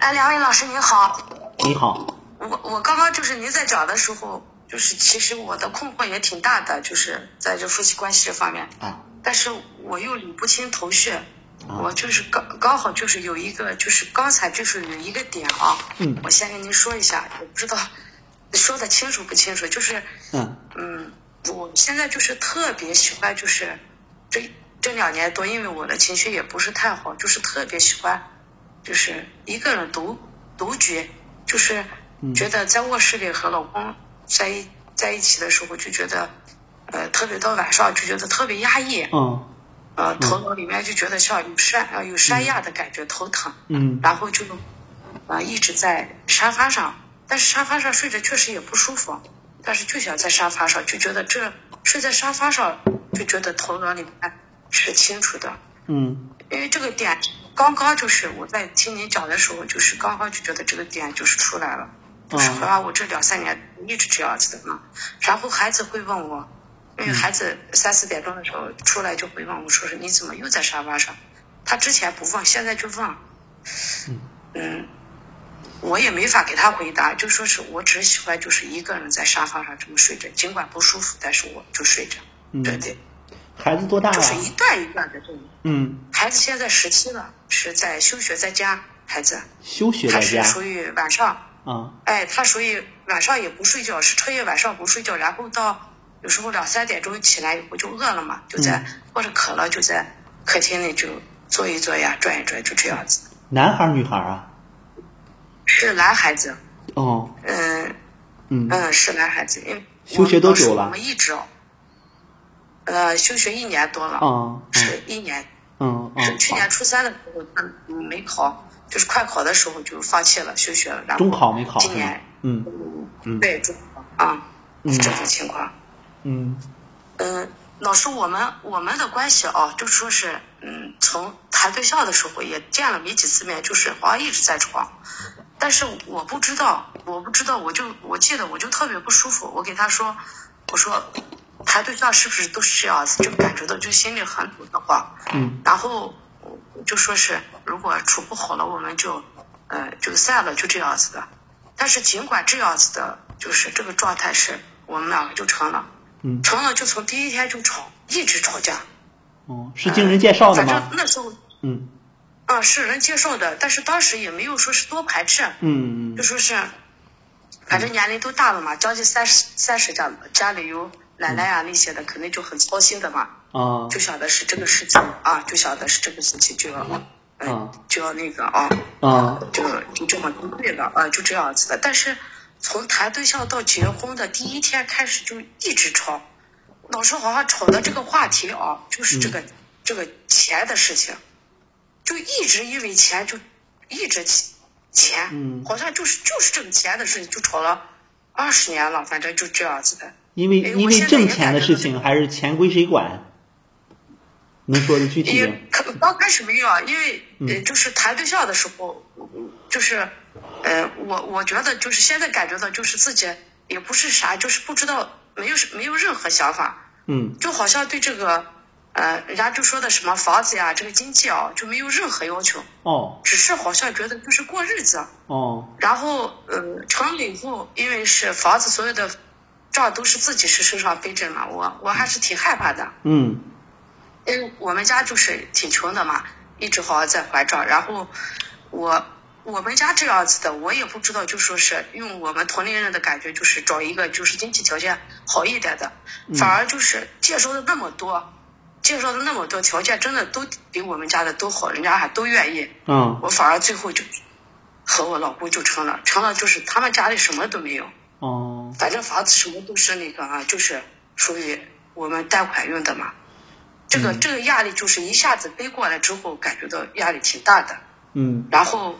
哎，两位老师您好，你好，我我刚刚就是您在讲的时候，就是其实我的困惑也挺大的，就是在这夫妻关系这方面，啊。但是我又理不清头绪，啊。我就是刚刚好就是有一个就是刚才就是有一个点啊，嗯。我先跟您说一下，我不知道说的清楚不清楚，就是嗯。嗯，我现在就是特别喜欢，就是这这两年多，因为我的情绪也不是太好，就是特别喜欢，就是一个人独独居，就是觉得在卧室里和老公在一在一起的时候，就觉得，呃，特别到晚上就觉得特别压抑，嗯。呃，头脑里面就觉得像有山呃有山压的感觉，头疼，嗯。然后就，呃，一直在沙发上，但是沙发上睡着确实也不舒服，但是就想在沙发上，就觉得这睡在沙发上就觉得头脑里面是清楚的，嗯。因为这个点刚刚就是我在听你讲的时候，就是刚刚就觉得这个点就是出来了，就是好像我这两三年一直这样子的嘛，然后孩子会问我。因为孩子三四点钟的时候出来就会问我说是你怎么又在沙发上？他之前不问，现在就问。嗯，我也没法给他回答，就说是我只喜欢就是一个人在沙发上这么睡着，尽管不舒服，但是我就睡着。嗯对对，孩子多大了？就是一段一段的这种。嗯，孩子现在十七了，是在休学在家，孩子。休学他在家？是属于晚上，啊。哎，他属于晚上也不睡觉，是彻夜晚上不睡觉，然后到有时候两三点钟起来以后就饿了嘛，就在、嗯。或者渴了就在客厅里就坐一坐呀，转一转，就这样子。男孩儿女孩儿啊？是男孩子，哦。嗯。嗯。嗯，是男孩子，因为休学多久了？我们我们一直哦，呃，休学一年多了，啊是一年，嗯嗯是去年初三的时候他嗯没考，就是快考的时候就放弃了休学了，然后中考没考今年？嗯嗯。对中考啊，嗯。是这种情况。嗯。嗯，老师，我们我们的关系啊，就说是，嗯，从谈对象的时候也见了没几次面，就是好像一直在床，但是我不知道，我不知道，我就我记得我就特别不舒服，我给他说，我说谈对象是不是都是这样子，就感觉到就心里很堵得慌，嗯然后就说是如果处不好了，我们就呃就散了，就这样子的。但是尽管这样子的，就是这个状态是我们两个就成了。嗯成了就从第一天就吵，一直吵架。哦，是经人介绍的反正？那时候，嗯啊，是人介绍的，但是当时也没有说是多排斥，嗯嗯就说是，反正年龄都大了嘛，将近三十三十家了，家里有奶奶啊那些的，肯定就很操心的嘛，啊。就想的是这个事情啊，就想的是这个事情就要，嗯啊，就要那个啊，啊。就就这么对了啊，就这样子的。但是从谈对象到结婚的第一天开始就一直吵，老师好像吵的这个话题啊，就是这个、这个钱的事情，就一直因为钱就一直钱，嗯。好像就是就是这个钱的事情就吵了二十年了，反正就这样子的。因为哎因为挣钱的事情还是钱归谁管？能说的具体刚开始没有啊，因为嗯呃，就是谈对象的时候，嗯就是呃，我我觉得就是现在感觉到就是自己也不是啥，就是不知道没有没有任何想法，嗯就好像对这个呃，人家就说的什么房子呀，这个经济啊，就没有任何要求，哦只是好像觉得就是过日子。哦然后呃，成了以后，因为是房子所有的账都是自己是身上背着嘛，我我还是挺害怕的。嗯因为我们家就是挺穷的嘛，一直好像在还账。然后我我们家这样子的，我也不知道，就说是用我们同龄人的感觉，就是找一个就是经济条件好一点的，反而就是介绍的那么多，介绍的那么多条件，真的都比我们家的都好，人家还都愿意。嗯我反而最后就和我老公就成了，成了就是他们家里什么都没有，哦反正房子什么都是那个啊，就是属于我们贷款用的嘛。这个、这个压力就是一下子背过来之后，感觉到压力挺大的。嗯然后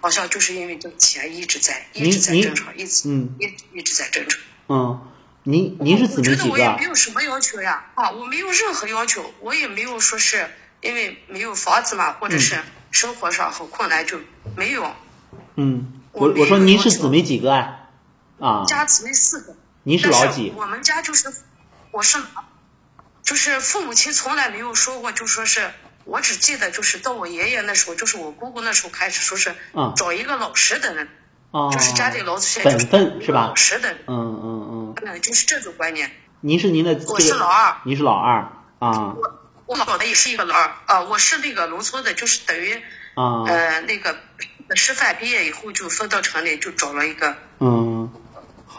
好像就是因为这个钱一直在一直在您争吵，一直嗯一一直在争吵。嗯，您您是姊我觉得妹几个啊我也没？有什么要求呀，啊，我没有任何要求，我也没有说是因为没有房子嘛，或者是生活上很困难就没有。嗯，我我我说您是姊妹几个啊？啊，家姊妹四个，您是老几？我们家就是，我是，就是父母亲从来没有说过，就说是我只记得就是到我爷爷那时候，就是我姑姑那时候开始说是嗯找一个老实的人，啊，就是家里老现本分是吧老？实的人，嗯嗯嗯，嗯，就是这种观念。您是您的。这我是老二，您是老二。啊。我我老的也是一个老二啊、我是那个农村的，就是等于啊。呃那个师范毕业以后就分到城里，就找了一个嗯，好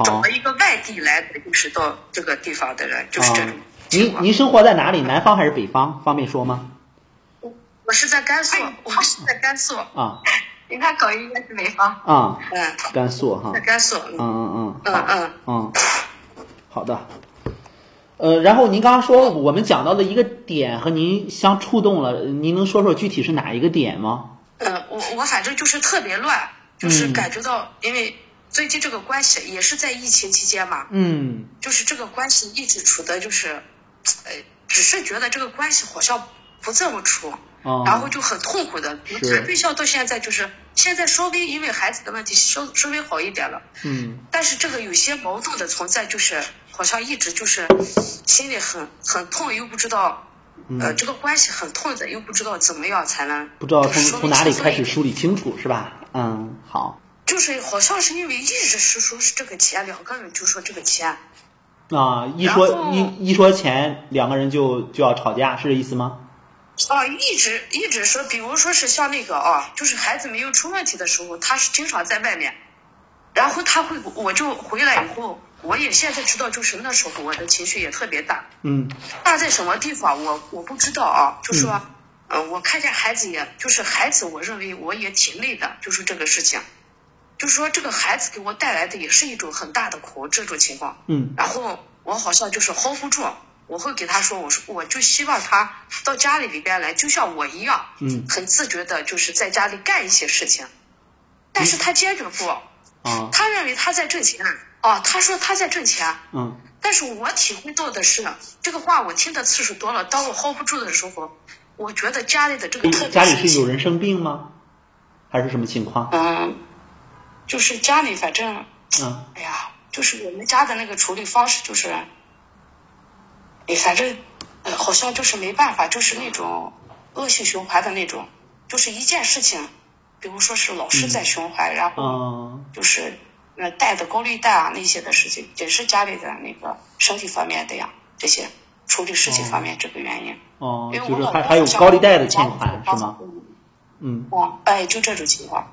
找了。一个外地来的，就是到这个地方的人，就是这种啊情况。您您生活在哪里？南方还是北方？方便说吗？我我是在甘肃，我是在甘肃。啊 您看口音应该是北方。啊，嗯，甘肃哈在。甘肃。嗯嗯嗯嗯，嗯好嗯，嗯，好的。呃，然后您刚刚说我们讲到的一个点和您相触动了，您能说说具体是哪一个点吗？嗯，我我反正就是特别乱，就是嗯感觉到，因为最近这个关系也是在疫情期间嘛，嗯就是这个关系一直处的就是，呃，只是觉得这个关系好像不这么处，哦然后就很痛苦的。是谈对象到现在就是现在稍微因为孩子的问题稍稍微好一点了，嗯但是这个有些矛盾的存在，就是好像一直就是心里很很痛，又不知道，呃，这个关系很痛的，又不知道怎么样才能嗯不知道从从哪里开始梳理清楚是吧？嗯，好就是好像是因为一直是说是这个钱，两个人就说这个钱，啊，一说一一说钱，两个人就就要吵架，是这意思吗？啊，一直一直说，比如说是像那个啊，就是孩子没有出问题的时候，他是经常在外面，然后他会，我就回来以后，我也现在知道，就是那时候我的情绪也特别大，嗯。大在什么地方我我不知道啊，就说，呃，我看见孩子也，就是孩子，我认为我也挺累的，就是这个事情，就是说这个孩子给我带来的也是一种很大的苦，这种情况。嗯。然后我好像就是 hold 不住，我会给他说，我说我就希望他到家里里边来，就像我一样，嗯。很自觉的，就是在家里干一些事情，但是他坚决不，啊他认为他在挣钱，啊，他说他在挣钱，嗯。但是我体会到的是，这个话我听的次数多了，当我 hold 不住的时候，我觉得家里的这个特别家里是有人生病吗？还是什么情况？嗯，就是家里反正，嗯哎呀，就是我们家的那个处理方式就是，哎，反正，呃，好像就是没办法，就是那种恶性循环的那种，就是一件事情，比如说是老师在循环，然后啊就是那贷的高利贷啊那些的事情，也是家里的那个身体方面的呀，这些处理事情方面这个原因。哦，因为就是我老公还还有高利贷的欠款是吗？？嗯哦，哎，就这种情况。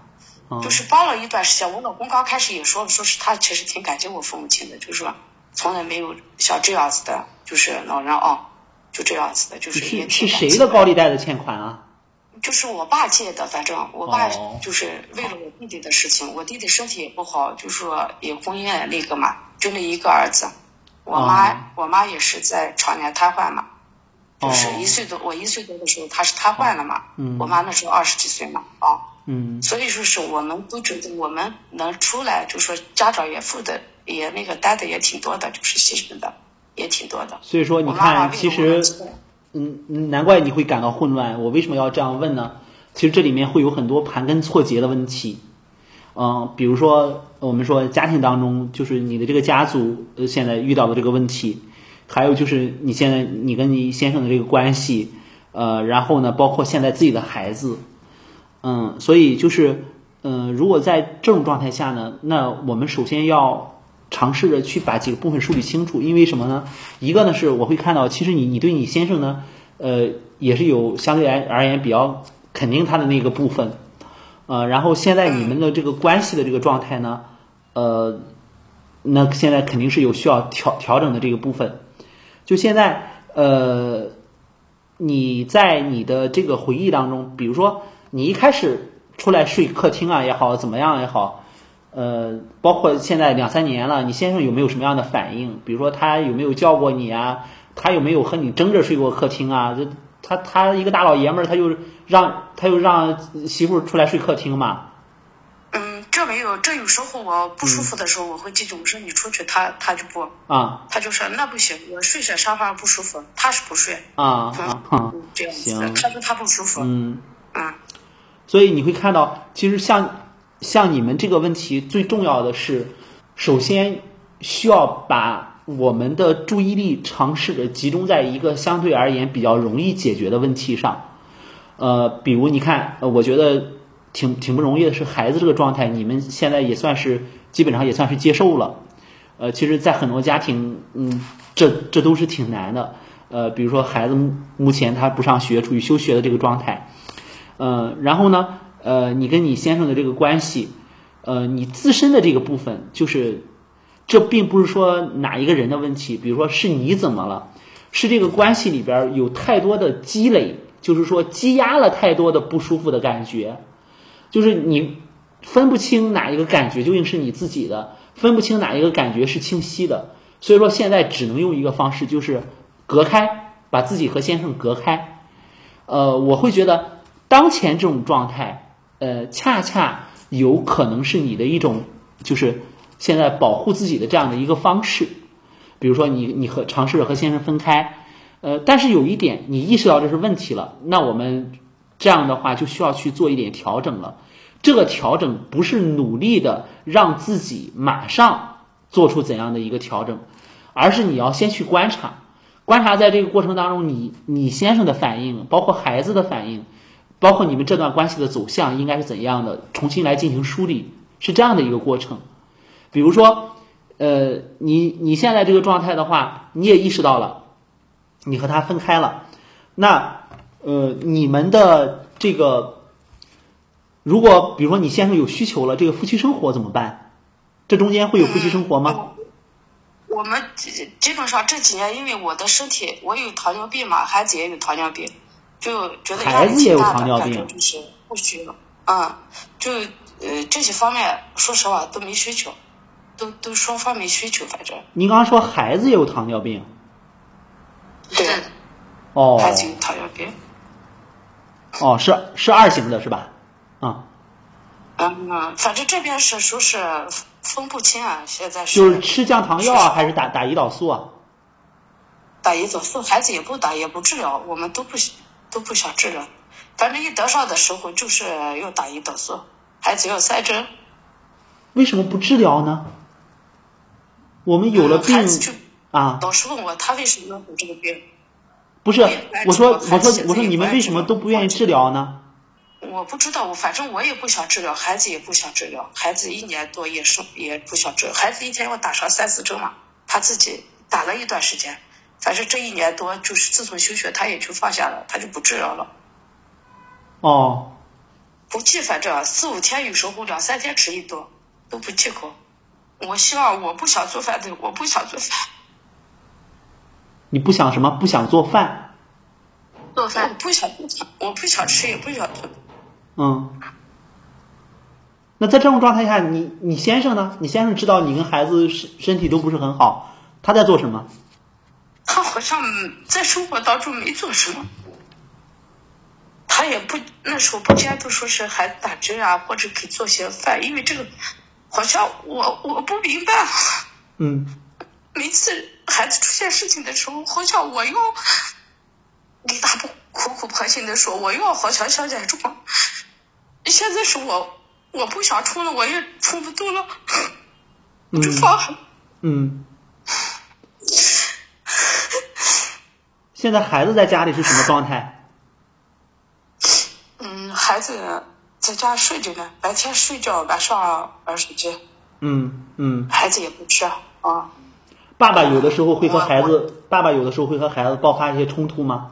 哦就是帮了一段时间，我老公刚开始也说，说是他其实挺感激我父母亲的，就是说从来没有像这样子的，就是老人啊，就这样子的，就是也挺谁的高利贷的欠款啊？就是我爸借的，反正我爸哦。就是为了我弟弟的事情，我弟弟身体也不好，就说也婚姻那个嘛，就那一个儿子，我妈、哦。我妈也是在常年瘫痪嘛，就是哦。一岁多，我一岁多的时候她是瘫痪了嘛，嗯。我妈那时候二十几岁嘛，啊。嗯所以说是我们都觉得我们能出来，就说家长也负的也那个担的也挺多的，就是牺牲的也挺多的。所以说你我妈妈看，其实嗯，嗯难怪你会感到混乱。我为什么要这样问呢？其实这里面会有很多盘根错节的问题。嗯、比如说我们说家庭当中，就是你的这个家族呃现在遇到的这个问题，还有就是你现在你跟你先生的这个关系，呃，然后呢，包括现在自己的孩子，嗯，所以就是嗯、如果在这种状态下呢，那我们首先要尝试着去把几个部分梳理清楚，因为什么呢？一个呢是我会看到，其实你你对你先生呢，呃，也是有相对来而言比较肯定他的那个部分，呃，然后现在你们的这个关系的这个状态呢，呃，那现在肯定是有需要调调整的这个部分。就现在，呃，你在你的这个回忆当中，比如说你一开始出来睡客厅啊也好，怎么样也好，呃，包括现在两三年了，你先生有没有什么样的反应？比如说他有没有叫过你啊？他有没有和你争着睡过客厅啊？就他他一个大老爷们儿，他就让他就让媳妇儿出来睡客厅嘛？嗯，这没有，这有时候我不舒服的时候，我会记住，我说你出去，他他就不，啊他就说那不行，我睡在沙发不舒服，他是不睡，啊啊啊！嗯，这样子他说他不舒服，嗯。嗯所以你会看到，其实像像你们这个问题，最重要的是，首先需要把我们的注意力尝试着集中在一个相对而言比较容易解决的问题上。呃，比如你看，呃，我觉得挺挺不容易的是孩子这个状态，你们现在也算是基本上也算是接受了。呃，其实，在很多家庭，嗯，这这都是挺难的。呃，比如说孩子目前他不上学，处于休学的这个状态。呃，然后呢，呃，你跟你先生的这个关系，呃，你自身的这个部分，就是这并不是说哪一个人的问题，比如说是你怎么了，是这个关系里边有太多的积累，就是说积压了太多的不舒服的感觉，就是你分不清哪一个感觉究竟是你自己的，分不清哪一个感觉是清晰的，所以说现在只能用一个方式，就是隔开，把自己和先生隔开。呃，我会觉得。当前这种状态，呃，恰恰有可能是你的一种，就是现在保护自己的这样的一个方式。比如说，你你和尝试着和先生分开，呃，但是有一点，你意识到这是问题了，那我们这样的话就需要去做一点调整了。这个调整不是努力的让自己马上做出怎样的一个调整，而是你要先去观察，观察在这个过程当中，你你先生的反应，包括孩子的反应。包括你们这段关系的走向应该是怎样的，重新来进行梳理，是这样的一个过程。比如说，呃，你你现在这个状态的话，你也意识到了，你和他分开了，那呃，你们的这个，如果比如说你先生有需求了，这个夫妻生活怎么办？这中间会有夫妻生活吗？我们基本上这几年，因为我的身体，我有糖尿病嘛，孩子也有糖尿病。就觉得压力挺大的，感觉就是不需要，嗯，就呃这些方面，说实话都没需求，都都双方没需求，反正。您刚刚说孩子也有糖尿病？对。哦。孩子有糖尿病。哦，是是二型的是吧？啊。嗯，反正这边是说是分不清啊，现在是。就是吃降糖药啊，还是打打胰岛素啊？打胰岛素，孩子也不打，也不治疗，我们都不都不想治疗，反正一得上的时候就是要打胰岛素，孩子要三针。为什么不治疗呢？我们有了病啊。老师问我他为什么要得这个病？不是，我说我说我说你们为什么都不愿意治疗呢？我不知道，我反正我也不想治疗，孩子也不想治疗，孩子一年多也是也不想治，孩子一天要打上三四针嘛，他自己打了一段时间。反正这一年多，就是自从休学，他也就放下了，他就不治疗了。哦，不忌，反正四五天有时候两三天吃一顿，都不忌口。我希望我不想做饭的，我不想做饭。你不想什么？不想做饭？做饭？我不想做饭，我不想吃，也不想做。嗯。那在这种状态下，你你先生呢？你先生知道你跟孩子身身体都不是很好，他在做什么？他好像在生活当中没做什么，他也不那时候不监督，说是孩子打针啊，或者给做些饭，因为这个好像我我不明白。嗯。每次孩子出现事情的时候，好像我又你大不苦苦婆心的说，我要好像想忍住，现在是我我不想冲了，我也冲不动了，就放。嗯。现在孩子在家里是什么状态？嗯，孩子在家睡着呢，白天睡觉，晚上玩手机。嗯嗯。孩子也不吃啊。爸爸有的时候会和孩子，爸爸有的时候会和孩子爆发一些冲突吗？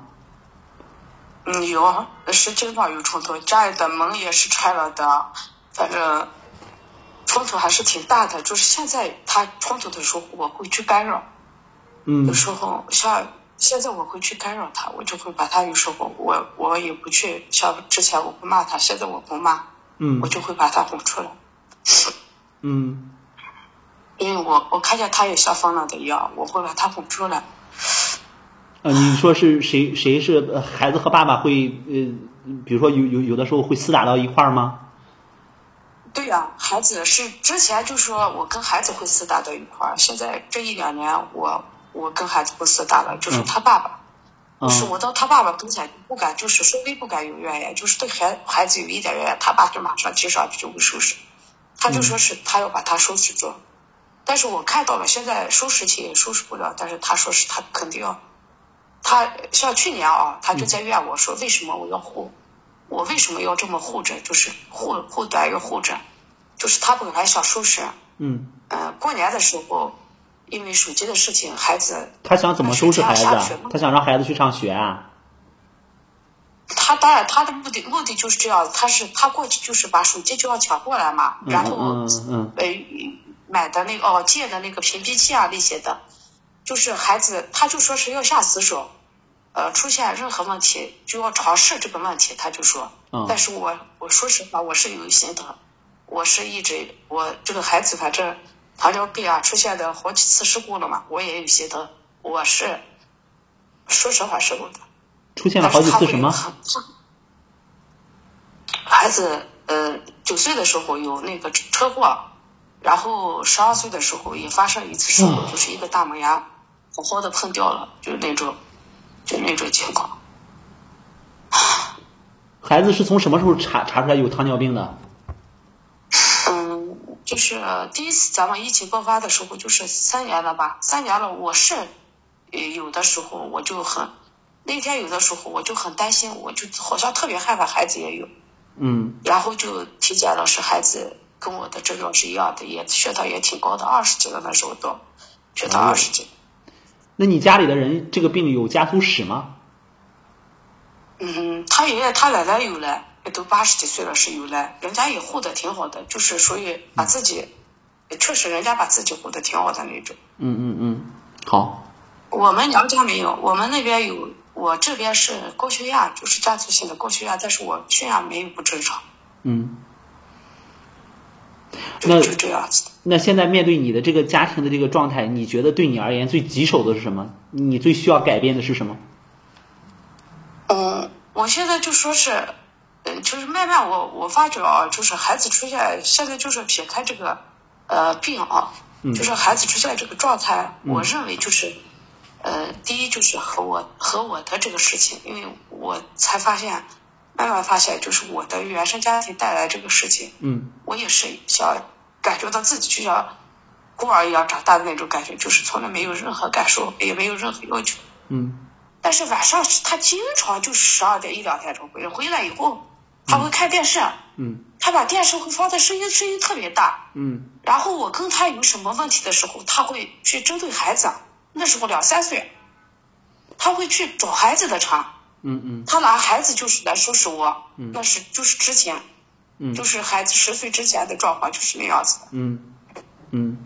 嗯，有，是经常有冲突，家里的门也是拆了的，反正冲突还是挺大的。就是现在他冲突的时候，我会去干扰。嗯。有时候像。现在我会去干扰他，我就会把他有时候我我也不去像之前我不骂他，现在我不骂，嗯，我就会把他哄出来，嗯，因为我我看见他也像疯了的一样，我会把他哄出来。呃，你说是谁谁是孩子和爸爸会呃，比如说有有有的时候会厮打到一块儿吗？对呀，孩子是之前就说我跟孩子会厮打到一块儿，现在这一两年我。我跟孩子不厮打了，就是他爸爸，就是我到他爸爸跟前不敢，就是稍微不敢有怨言，就是对孩孩子有一点怨言，他爸就马上接上去就会收拾，他就说是他要把他收拾住，但是我看到了，现在收拾起也收拾不了，但是他说是他肯定要，他像去年啊，他就在怨我说为什么我要护，我为什么要这么护着？就是护护短又护着，就是他本来想收拾，嗯，呃，过年的时候，因为手机的事情，孩子他想怎么收拾孩子？他想让孩子去上学啊？他当然他的目的目的就是这样，他是他过去就是把手机就要抢过来嘛，然后嗯嗯呃买的那个哦借的那个屏蔽器啊那些的，就是孩子他就说是要下死手，呃出现任何问题就要尝试这个问题，他就说，嗯但是我我说实话我是有心的，我是一直我这个孩子反正糖尿病啊出现的好几次事故了嘛，我也有心的，我是说实话是我的。出现了好几次什么？孩子呃九岁的时候有那个车祸，然后十二岁的时候也发生一次事故，就是一个大门牙好好的碰掉了，就是那种，就那种情况。孩子是从什么时候查查出来有糖尿病的？嗯，就是第一次咱们疫情爆发的时候，就是三年了吧，三年了，我是呃有的时候我就很，那天有的时候我就很担心，我就好像特别害怕孩子也有。嗯然后就体检了，是孩子跟我的症状是一样的，也血糖也挺高的，二十几了那时候都，血糖二十几。那你家里的人这个病有家族史吗？嗯，他爷爷他奶奶有了，也都八十几岁了是有了，人家也护的挺好的，就是属于把自己，确实人家把自己护的挺好的那种。嗯嗯嗯，好，我们娘家没有，我们那边有，我这边是高血压，就是家族性的高血压，但是我血压没有不正常，嗯。那就就这样子。那现在面对你的这个家庭的这个状态，你觉得对你而言最棘手的是什么？你最需要改变的是什么？嗯，我现在就说是，嗯，就是慢慢我我发觉啊，就是孩子出现，现在就是撇开这个呃病啊，就是孩子出现这个状态，我认为就是，呃，第一就是和我和我的这个事情，因为我才发现，慢慢发现就是我的原生家庭带来这个事情，嗯我也是想感觉到自己就像孤儿一样长大的那种感觉，就是从来没有任何感受，也没有任何要求。嗯但是晚上他经常就十二点一两点钟回来，回来以后他会看电视，嗯。他把电视会放的声音声音特别大，嗯。然后我跟他有什么问题的时候，他会去针对孩子，那时候两三岁，他会去找孩子的茬，嗯。嗯。他拿孩子就是来收拾我，嗯。那是就是之前，嗯。就是孩子十岁之前的状况就是那样子的，嗯。嗯。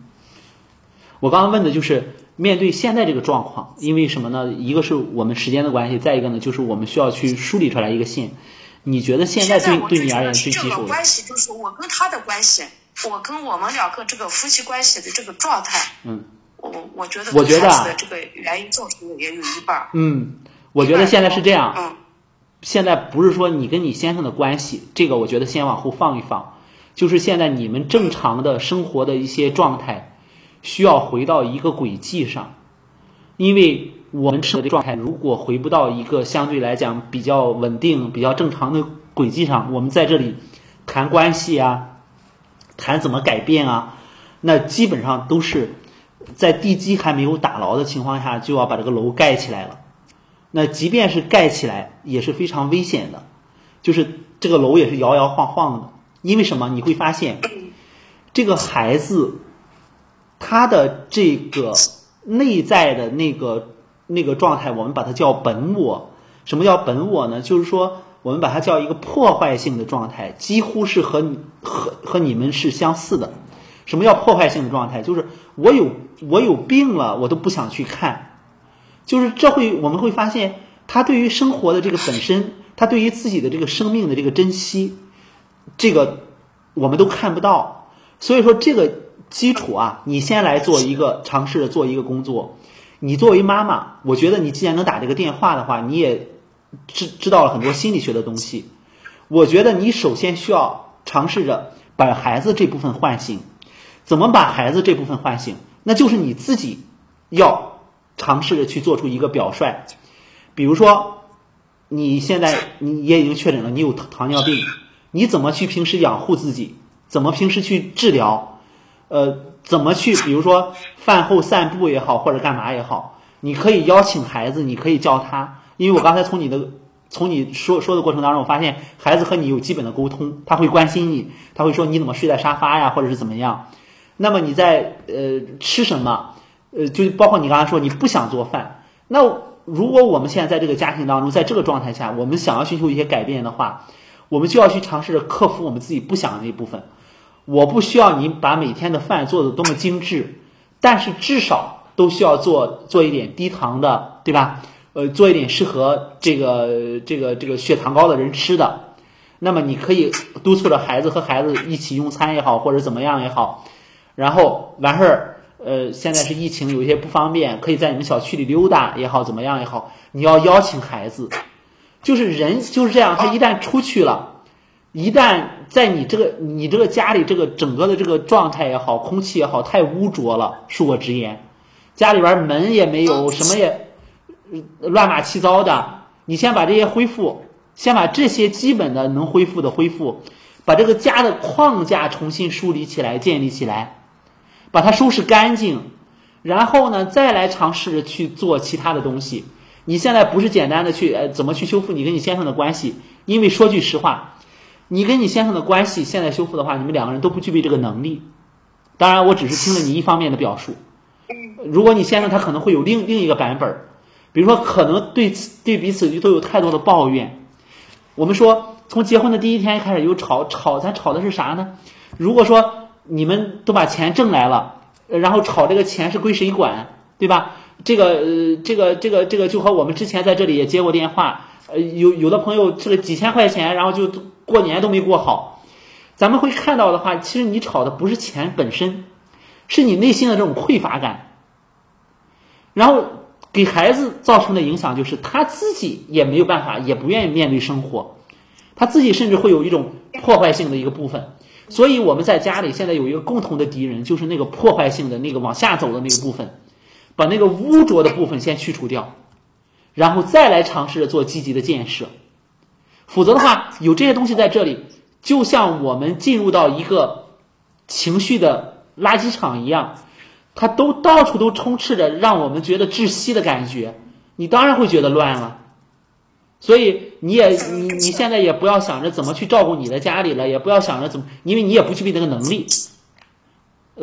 我刚刚问的就是面对现在这个状况，因为什么呢？一个是我们时间的关系，再一个呢，就是我们需要去梳理出来一个线。你觉得现在对对你而言最觉得是这最棘手的？个关系，就是我跟他的关系，我跟我们两个这个夫妻关系的这个状态，嗯我我觉得我觉得这个原因造成的也有一半儿。嗯，我觉得现在是这样。嗯现在不是说你跟你先生的关系，这个我觉得先往后放一放，就是现在你们正常的生活的一些状态，需要回到一个轨迹上，因为我们生活的状态如果回不到一个相对来讲比较稳定、比较正常的轨迹上，我们在这里谈关系啊，谈怎么改变啊，那基本上都是在地基还没有打牢的情况下，就要把这个楼盖起来了。那即便是盖起来，也是非常危险的，就是这个楼也是摇摇晃晃的。因为什么？你会发现，这个孩子他的这个内在的那个那个状态，我们把它叫本我。什么叫本我呢？就是说，我们把它叫一个破坏性的状态，几乎是和和和你们是相似的。什么叫破坏性的状态？就是我有我有病了，我都不想去看。就是这会我们会发现，他对于生活的这个本身，他对于自己的这个生命的这个珍惜，这个我们都看不到。所以说这个基础啊，你先来做一个尝试着做一个工作。你作为妈妈，我觉得你既然能打这个电话的话，你也知知道了很多心理学的东西。我觉得你首先需要尝试着把孩子这部分唤醒。怎么把孩子这部分唤醒？那就是你自己要。尝试着去做出一个表率，比如说，你现在你也已经确诊了，你有糖尿病，你怎么去平时养护自己？怎么平时去治疗？呃，怎么去？比如说饭后散步也好，或者干嘛也好，你可以邀请孩子，你可以叫他，因为我刚才从你的从你说说的过程当中，我发现孩子和你有基本的沟通，他会关心你，他会说你怎么睡在沙发呀，或者是怎么样。那么你在呃吃什么？呃，就包括你刚才说你不想做饭。那如果我们现在在这个家庭当中，在这个状态下，我们想要寻求一些改变的话，我们就要去尝试着克服我们自己不想的那一部分。我不需要你把每天的饭做的多么精致，但是至少都需要做做一点低糖的，对吧？呃，做一点适合这个这个这个血糖高的人吃的。那么你可以督促着孩子和孩子一起用餐也好，或者怎么样也好。然后完事儿，呃，现在是疫情，有一些不方便，可以在你们小区里溜达也好，怎么样也好，你要邀请孩子。就是人就是这样，他一旦出去了，一旦在你这个你这个家里这个整个的这个状态也好，空气也好，太污浊了，恕我直言，家里边门也没有，什么也乱码七糟的。你先把这些恢复，先把这些基本的能恢复的恢复，把这个家的框架重新梳理起来，建立起来。把它收拾干净，然后呢，再来尝试去做其他的东西。你现在不是简单的去呃怎么去修复你跟你先生的关系？因为说句实话，你跟你先生的关系现在修复的话，你们两个人都不具备这个能力。当然，我只是听了你一方面的表述。如果你先生他可能会有另另一个版本，比如说可能对对彼此都有太多的抱怨。我们说从结婚的第一天开始有吵吵，咱吵的是啥呢？如果说。你们都把钱挣来了，然后吵这个钱是归谁管，对吧？这个呃，这个这个这个就和我们之前在这里也接过电话，呃，有有的朋友这个几千块钱，然后就过年都没过好。咱们会看到的话，其实你吵的不是钱本身，是你内心的这种匮乏感，然后给孩子造成的影响就是他自己也没有办法，也不愿意面对生活，他自己甚至会有一种破坏性的一个部分。所以我们在家里现在有一个共同的敌人，就是那个破坏性的那个往下走的那个部分，把那个污浊的部分先去除掉，然后再来尝试着做积极的建设。否则的话，有这些东西在这里，就像我们进入到一个情绪的垃圾场一样，它都到处都充斥着让我们觉得窒息的感觉，你当然会觉得乱了。所以你也你你现在也不要想着怎么去照顾你的家里了，也不要想着怎么，因为你也不具备那个能力。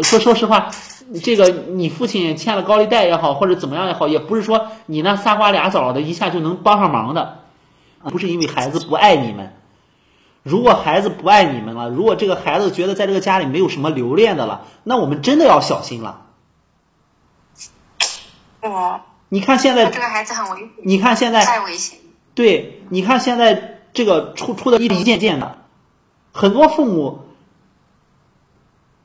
说说实话，这个你父亲欠了高利贷也好，或者怎么样也好，也不是说你那仨瓜俩枣的一下就能帮上忙的，不是因为孩子不爱你们。如果孩子不爱你们了，如果这个孩子觉得在这个家里没有什么留恋的了，那我们真的要小心了。我，你看现在这个孩子很危险，你看现在太危险。对，你看现在这个出出的一一件件的，很多父母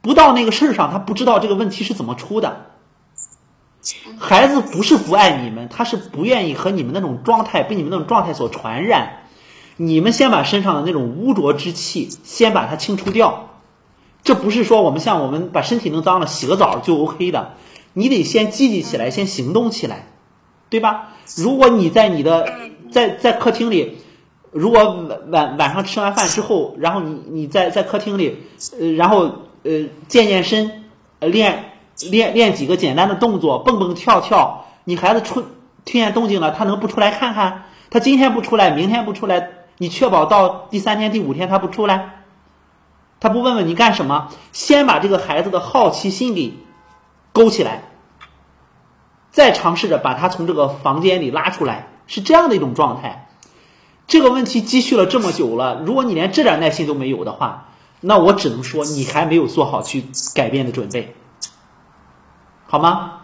不到那个事儿上，他不知道这个问题是怎么出的。孩子不是不爱你们，他是不愿意和你们那种状态被你们那种状态所传染。你们先把身上的那种污浊之气先把它清除掉。这不是说我们像我们把身体弄脏了洗个澡就 OK 的，你得先积极起来，先行动起来，对吧？如果你在你的在在客厅里，如果晚晚晚上吃完饭之后，然后你你在在客厅里，呃，然后呃健健身，练练练几个简单的动作，蹦蹦跳跳。你孩子出听见动静了，他能不出来看看？他今天不出来，明天不出来，你确保到第三天、第五天他不出来，他不问问你干什么？先把这个孩子的好奇心给勾起来，再尝试着把他从这个房间里拉出来。是这样的一种状态，这个问题积蓄了这么久了，如果你连这点耐心都没有的话，那我只能说你还没有做好去改变的准备，好吗？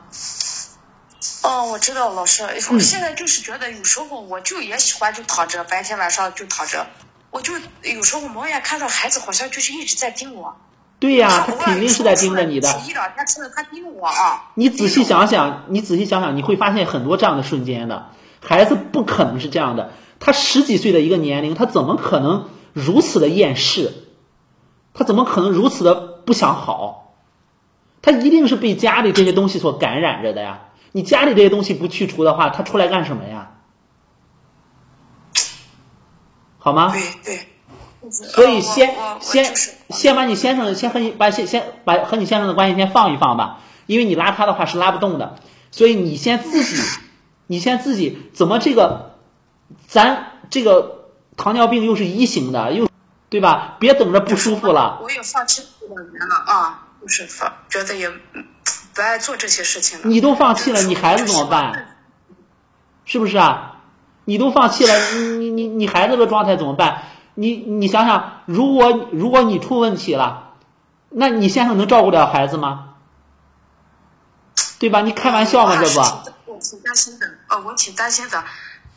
哦，我知道，老师，我现在就是觉得有时候我就也喜欢就躺着，白天晚上就躺着，我就有时候蒙眼看到孩子好像就是一直在盯我。对呀，他肯定是在盯着你的。一两天吃了，他盯我啊。你仔细想想，你仔细想想，你会发现很多这样的瞬间的。孩子不可能是这样的，他十几岁的一个年龄，他怎么可能如此的厌世？他怎么可能如此的不想好？他一定是被家里这些东西所感染着的呀！你家里这些东西不去除的话，他出来干什么呀？好吗？对对。所以先先先把你先生先和你把先先把和你先生的关系先放一放吧，因为你拉他的话是拉不动的，所以你先自己。你先自己怎么这个，咱这个糖尿病又是一型的，又对吧？别等着不舒服了。我也放弃两年了啊，就是放觉得也嗯不爱做这些事情了。你都放弃了，你孩子怎么办？是不是啊？你都放弃了，你你你你孩子的状态怎么办？你你想想，如果如果你出问题了，那你先生能照顾了孩子吗？对吧？你开玩笑吗？这不？我挺担心的，呃，我挺担心的。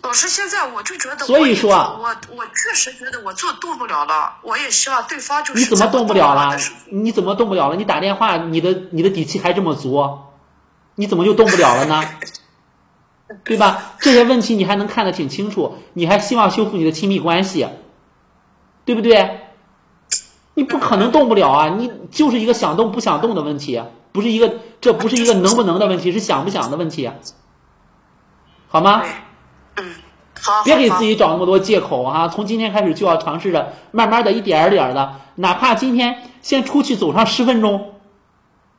老师，现在我就觉得，所以说，我我确实觉得我做动不了了。我也希望对方就是你怎么动不了了？你怎么动不了了？你打电话，你的你的底气还这么足，你怎么就动不了了呢？对吧？这些问题你还能看得挺清楚，你还希望修复你的亲密关系，对不对？你不可能动不了啊！你就是一个想动不想动的问题，不是一个，这不是一个能不能的问题，是想不想的问题，好吗？嗯，好，别给自己找那么多借口啊！从今天开始就要尝试着，慢慢的一点儿点儿的，哪怕今天先出去走上十分钟，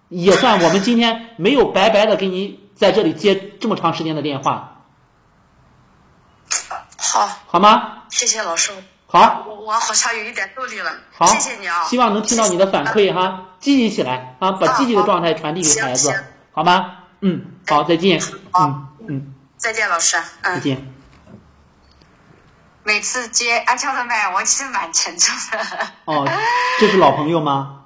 也算我们今天没有白白的给你在这里接这么长时间的电话，好，好吗？谢谢老师。好，我我好像有一点动力了。好，谢谢你啊！希望能听到你的反馈哈，积极起来啊，把积极的状态传递给孩子好吗？嗯，好，再见，嗯嗯，再见，老师。嗯，再见。每次接阿强的麦，我其实蛮沉重的。哦，这是老朋友吗？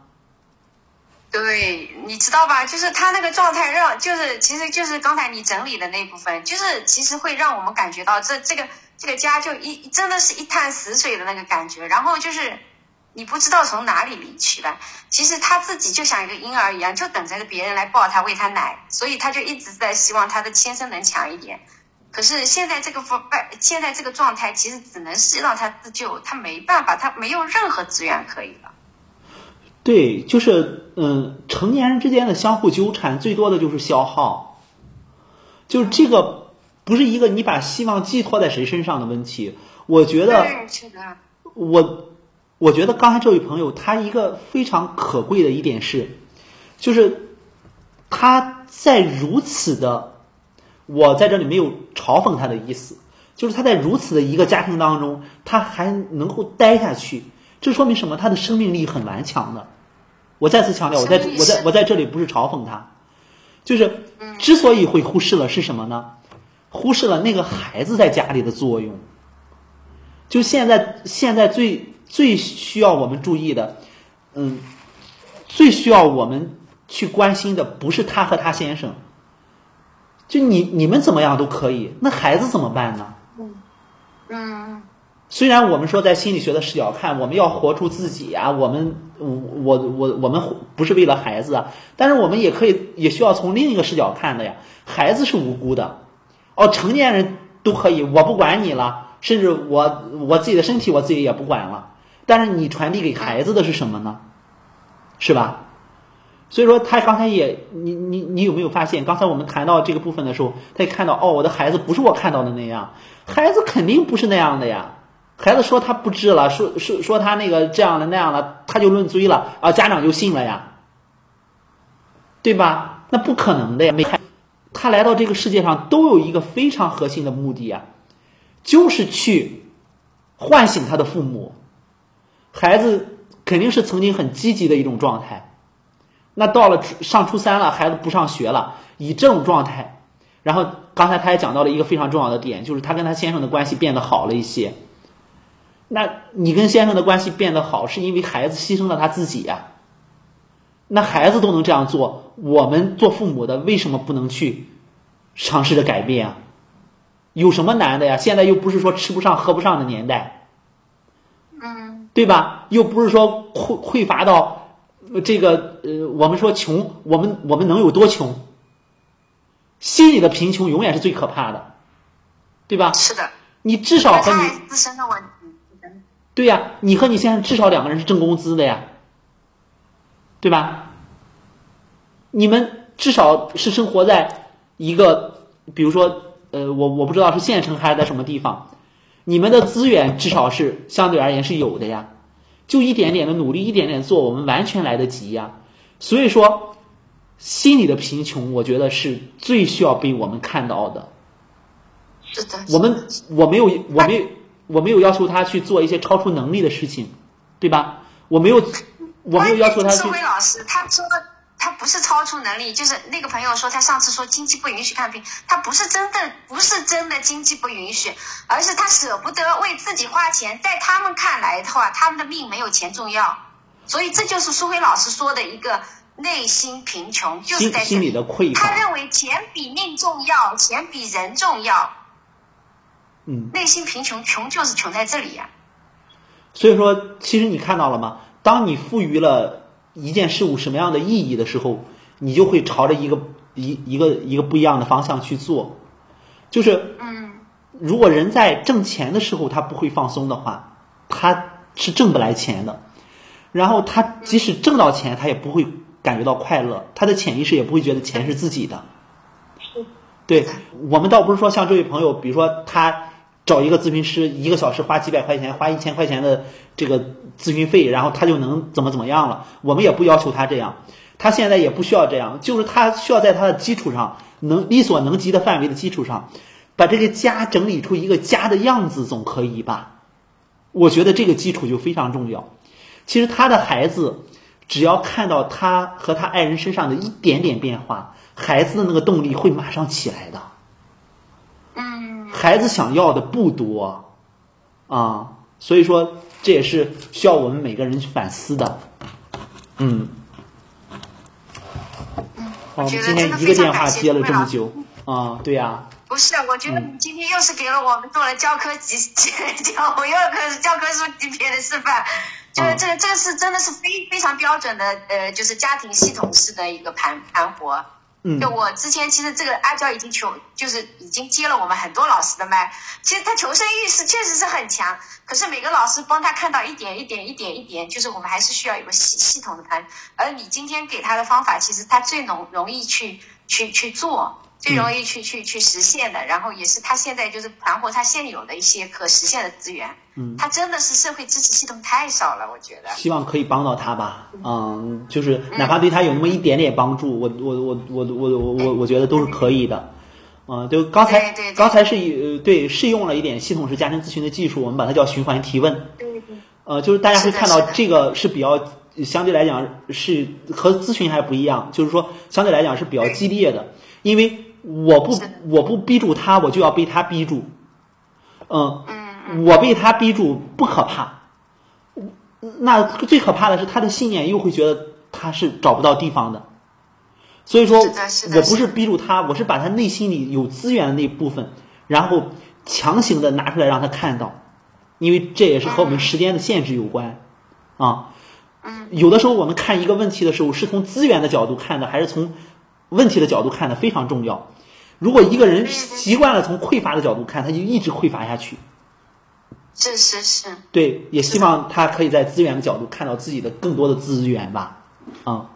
对，你知道吧？就是他那个状态让，就是其实就是刚才你整理的那部分，就是其实会让我们感觉到这这个这个家就一真的是一潭死水的那个感觉。然后就是你不知道从哪里离去的，其实他自己就像一个婴儿一样，就等着别人来抱他喂他奶，所以他就一直在希望他的亲生能强一点。可是现在这个方外，现在这个状态其实只能是让他自救，他没办法，他没有任何资源可以了。对，就是嗯，成年人之间的相互纠缠，最多的就是消耗，就是这个不是一个你把希望寄托在谁身上的问题。我觉得，我我觉得刚才这位朋友他一个非常可贵的一点是，就是他在如此的，我在这里没有嘲讽他的意思，就是他在如此的一个家庭当中，他还能够待下去，这说明什么？他的生命力很顽强的。我再次强调，我在我在我在这里不是嘲讽他，就是之所以会忽视了是什么呢？忽视了那个孩子在家里的作用。就现在现在最最需要我们注意的，嗯，最需要我们去关心的不是他和他先生，就你你们怎么样都可以，那孩子怎么办呢？嗯，虽然我们说在心理学的视角看，我们要活出自己啊，我们我我我我们不是为了孩子啊，但是我们也可以也需要从另一个视角看的呀。孩子是无辜的，哦，成年人都可以，我不管你了，甚至我我自己的身体我自己也不管了。但是你传递给孩子的是什么呢？是吧？所以说他刚才也，你你你有没有发现，刚才我们谈到这个部分的时候，他也看到哦，我的孩子不是我看到的那样，孩子肯定不是那样的呀。孩子说他不治了，说说说他那个这样的那样的，他就论罪了啊，家长就信了呀，对吧？那不可能的呀，没他来到这个世界上都有一个非常核心的目的呀，就是去唤醒他的父母。孩子肯定是曾经很积极的一种状态，那到了上初三了，孩子不上学了，以这种状态，然后刚才他也讲到了一个非常重要的点，就是他跟他先生的关系变得好了一些。那你跟先生的关系变得好，是因为孩子牺牲了他自己呀、那孩子都能这样做，我们做父母的为什么不能去尝试着改变啊？有什么难的呀？现在又不是说吃不上喝不上的年代，对吧？又不是说匮匮乏到呃这个呃，我们说穷，我们我们能有多穷？心里的贫穷永远是最可怕的，对吧？是的，你至少和你自身的问题。对呀，你和你先生至少两个人是挣工资的呀，对吧？你们至少是生活在一个，比如说，呃，我我不知道是县城还是在什么地方，你们的资源至少是相对而言是有的呀，就一点点的努力，一点点做，我们完全来得及呀。所以说，心里的贫穷，我觉得是最需要被我们看到的。是的，我们我没有我没有我没有要求他去做一些超出能力的事情，对吧？我没有，我没有要求他去老师他说的，他不是超出能力，就是那个朋友说他上次说经济不允许看病，他不是真的不是真的经济不允许，而是他舍不得为自己花钱，在他们看来的话，他们的命没有钱重要，所以这就是苏辉老师说的一个内心贫穷，就是在这心里的匮乏，他认为钱比命重要，钱比人重要，嗯，内心贫穷，穷就是穷在这里呀、所以说，其实你看到了吗？当你赋予了一件事物什么样的意义的时候，你就会朝着一个一一个一个不一样的方向去做。就是，嗯，如果人在挣钱的时候他不会放松的话，他是挣不来钱的。然后他即使挣到钱，他也不会感觉到快乐，他的潜意识也不会觉得钱是自己的。对我们倒不是说像这位朋友，比如说他找一个咨询师，一个小时花几百块钱，花一千块钱的这个咨询费，然后他就能怎么怎么样了。我们也不要求他这样，他现在也不需要这样，就是他需要在他的基础上，能力所能及的范围的基础上，把这个家整理出一个家的样子，总可以吧？我觉得这个基础就非常重要。其实他的孩子，只要看到他和他爱人身上的一点点变化，孩子的那个动力会马上起来的。嗯，孩子想要的不多啊，所以说这也是需要我们每个人去反思的。嗯，好，我们今天一个电话接了这么久啊，对呀、不是，我觉得你今天又是给了我们做了教科级教，我又可教科书级别的示范。就是嗯这个，这个是真的是非非常标准的，呃，就是家庭系统式的一个盘盘活。就我之前其实这个阿娇已经求，就是已经接了我们很多老师的麦。其实他求生意识确实是很强，可是每个老师帮他看到一点一点一点一点，就是我们还是需要有个系系统的盘。而你今天给他的方法，其实他最容容易去去去做，最容易去去去实现的，然后也是他现在就是盘活他现有的一些可实现的资源。嗯。他真的是社会支持系统太少了，我觉得。希望可以帮到他吧，嗯，就是哪怕对他有那么一点点帮助，我我我我我我我我觉得都是可以的，嗯，就刚才对对对。刚才是对试用了一点系统式家庭咨询的技术，我们把它叫循环提问，对对。呃，就是大家会看到这个是比较相对来讲是和咨询还不一样，就是说相对来讲是比较激烈的，因为我不我不逼住他，我就要被他逼住，嗯，嗯我被他逼住不可怕，那最可怕的是他的信念又会觉得他是找不到地方的，所以说我不是逼住他，我是把他内心里有资源的那部分，然后强行的拿出来让他看到，因为这也是和我们时间的限制有关，啊，嗯，有的时候我们看一个问题的时候，是从资源的角度看的，还是从问题的角度看的，非常重要。如果一个人习惯了从匮乏的角度看，他就一直匮乏下去。是是是。对，也希望他可以在资源的角度看到自己的更多的资源吧。啊、